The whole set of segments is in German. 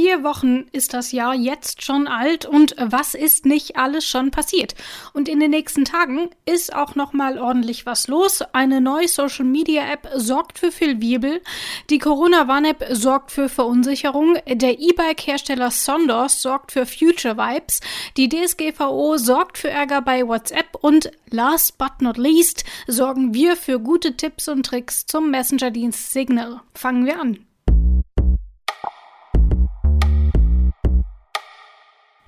Vier Wochen ist das Jahr jetzt schon alt und was ist nicht alles schon passiert? Und in den nächsten Tagen ist auch noch mal ordentlich was los. Eine neue Social Media App sorgt für viel Wirbel. Die Corona Warn App sorgt für Verunsicherung. Der E-Bike Hersteller Sondos sorgt für Future Vibes. Die DSGVO sorgt für Ärger bei WhatsApp und last but not least sorgen wir für gute Tipps und Tricks zum Messenger-Dienst Signal. Fangen wir an.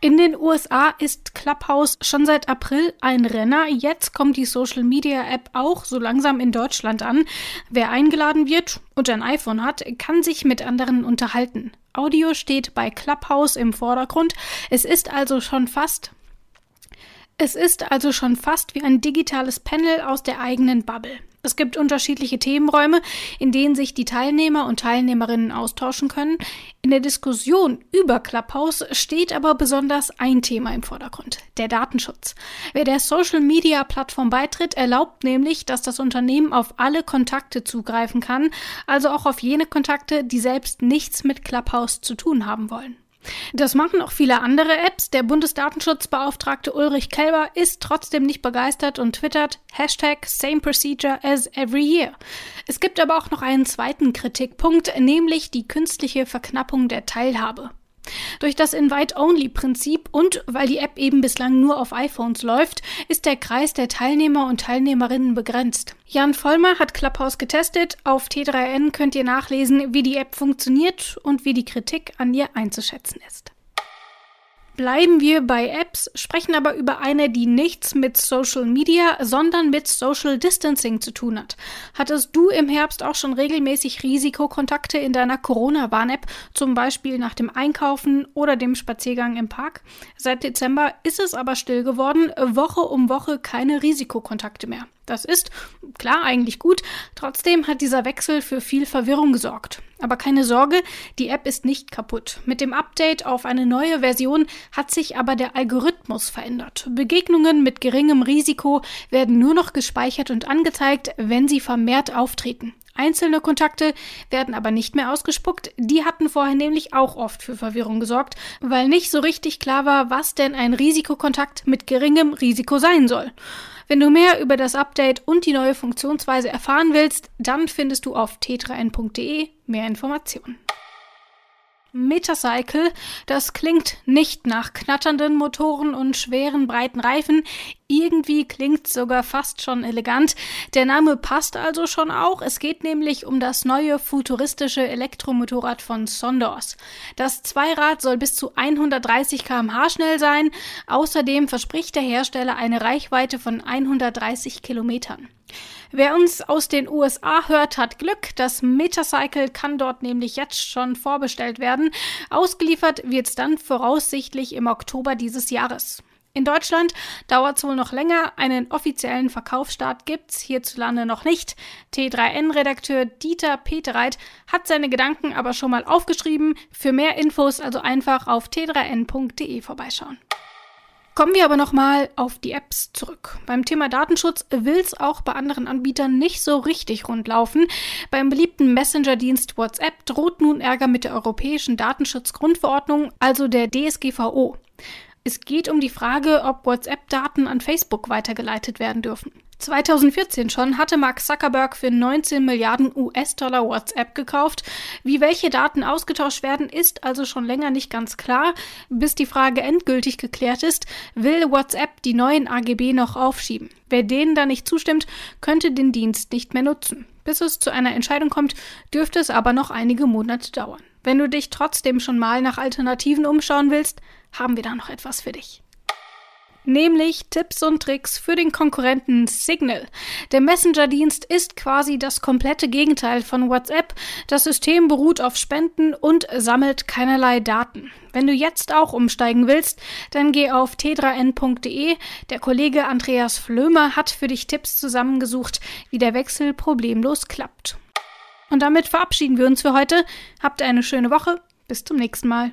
In den USA ist Clubhouse schon seit April ein Renner. Jetzt kommt die Social Media App auch so langsam in Deutschland an. Wer eingeladen wird und ein iPhone hat, kann sich mit anderen unterhalten. Audio steht bei Clubhouse im Vordergrund. Es ist also schon fast es ist also schon fast wie ein digitales Panel aus der eigenen Bubble. Es gibt unterschiedliche Themenräume, in denen sich die Teilnehmer und Teilnehmerinnen austauschen können. In der Diskussion über Clubhouse steht aber besonders ein Thema im Vordergrund, der Datenschutz. Wer der Social-Media-Plattform beitritt, erlaubt nämlich, dass das Unternehmen auf alle Kontakte zugreifen kann, also auch auf jene Kontakte, die selbst nichts mit Clubhouse zu tun haben wollen. Das machen auch viele andere Apps. Der Bundesdatenschutzbeauftragte Ulrich Kelber ist trotzdem nicht begeistert und twittert Hashtag Same Procedure as every year. Es gibt aber auch noch einen zweiten Kritikpunkt, nämlich die künstliche Verknappung der Teilhabe. Durch das Invite-Only-Prinzip und weil die App eben bislang nur auf iPhones läuft, ist der Kreis der Teilnehmer und Teilnehmerinnen begrenzt. Jan Vollmer hat Clubhouse getestet. Auf T3N könnt ihr nachlesen, wie die App funktioniert und wie die Kritik an ihr einzuschätzen ist. Bleiben wir bei Apps, sprechen aber über eine, die nichts mit Social Media, sondern mit Social Distancing zu tun hat. Hattest du im Herbst auch schon regelmäßig Risikokontakte in deiner Corona-Warn-App, zum Beispiel nach dem Einkaufen oder dem Spaziergang im Park? Seit Dezember ist es aber still geworden, Woche um Woche keine Risikokontakte mehr. Das ist, klar, eigentlich gut. Trotzdem hat dieser Wechsel für viel Verwirrung gesorgt. Aber keine Sorge, die App ist nicht kaputt. Mit dem Update auf eine neue Version hat sich aber der Algorithmus verändert. Begegnungen mit geringem Risiko werden nur noch gespeichert und angezeigt, wenn sie vermehrt auftreten. Einzelne Kontakte werden aber nicht mehr ausgespuckt. Die hatten vorher nämlich auch oft für Verwirrung gesorgt, weil nicht so richtig klar war, was denn ein Risikokontakt mit geringem Risiko sein soll. Wenn du mehr über das Update und die neue Funktionsweise erfahren willst, dann findest du auf t3n.de mehr Informationen. Metacycle, das klingt nicht nach knatternden Motoren und schweren breiten Reifen. Irgendwie klingt sogar fast schon elegant. Der Name passt also schon auch. Es geht nämlich um das neue futuristische Elektromotorrad von Sondors. Das Zweirad soll bis zu 130 km/h schnell sein. Außerdem verspricht der Hersteller eine Reichweite von 130 Kilometern. Wer uns aus den USA hört, hat Glück. Das Metacycle kann dort nämlich jetzt schon vorbestellt werden. Ausgeliefert wird es dann voraussichtlich im Oktober dieses Jahres. In Deutschland dauert es wohl noch länger. Einen offiziellen Verkaufsstart gibt's hierzulande noch nicht. T3N-Redakteur Dieter Petereit hat seine Gedanken aber schon mal aufgeschrieben. Für mehr Infos also einfach auf t3n.de vorbeischauen. Kommen wir aber nochmal auf die Apps zurück. Beim Thema Datenschutz will es auch bei anderen Anbietern nicht so richtig rund laufen. Beim beliebten Messenger-Dienst WhatsApp droht nun Ärger mit der Europäischen Datenschutzgrundverordnung, also der DSGVO. Es geht um die Frage, ob WhatsApp-Daten an Facebook weitergeleitet werden dürfen. 2014 schon hatte Mark Zuckerberg für 19 Milliarden US-Dollar WhatsApp gekauft. Wie welche Daten ausgetauscht werden, ist also schon länger nicht ganz klar. Bis die Frage endgültig geklärt ist, will WhatsApp die neuen AGB noch aufschieben. Wer denen da nicht zustimmt, könnte den Dienst nicht mehr nutzen. Bis es zu einer Entscheidung kommt, dürfte es aber noch einige Monate dauern. Wenn du dich trotzdem schon mal nach Alternativen umschauen willst, haben wir da noch etwas für dich nämlich Tipps und Tricks für den Konkurrenten Signal. Der Messenger-Dienst ist quasi das komplette Gegenteil von WhatsApp. Das System beruht auf Spenden und sammelt keinerlei Daten. Wenn du jetzt auch umsteigen willst, dann geh auf t3n.de. Der Kollege Andreas Flömer hat für dich Tipps zusammengesucht, wie der Wechsel problemlos klappt. Und damit verabschieden wir uns für heute. Habt eine schöne Woche. Bis zum nächsten Mal.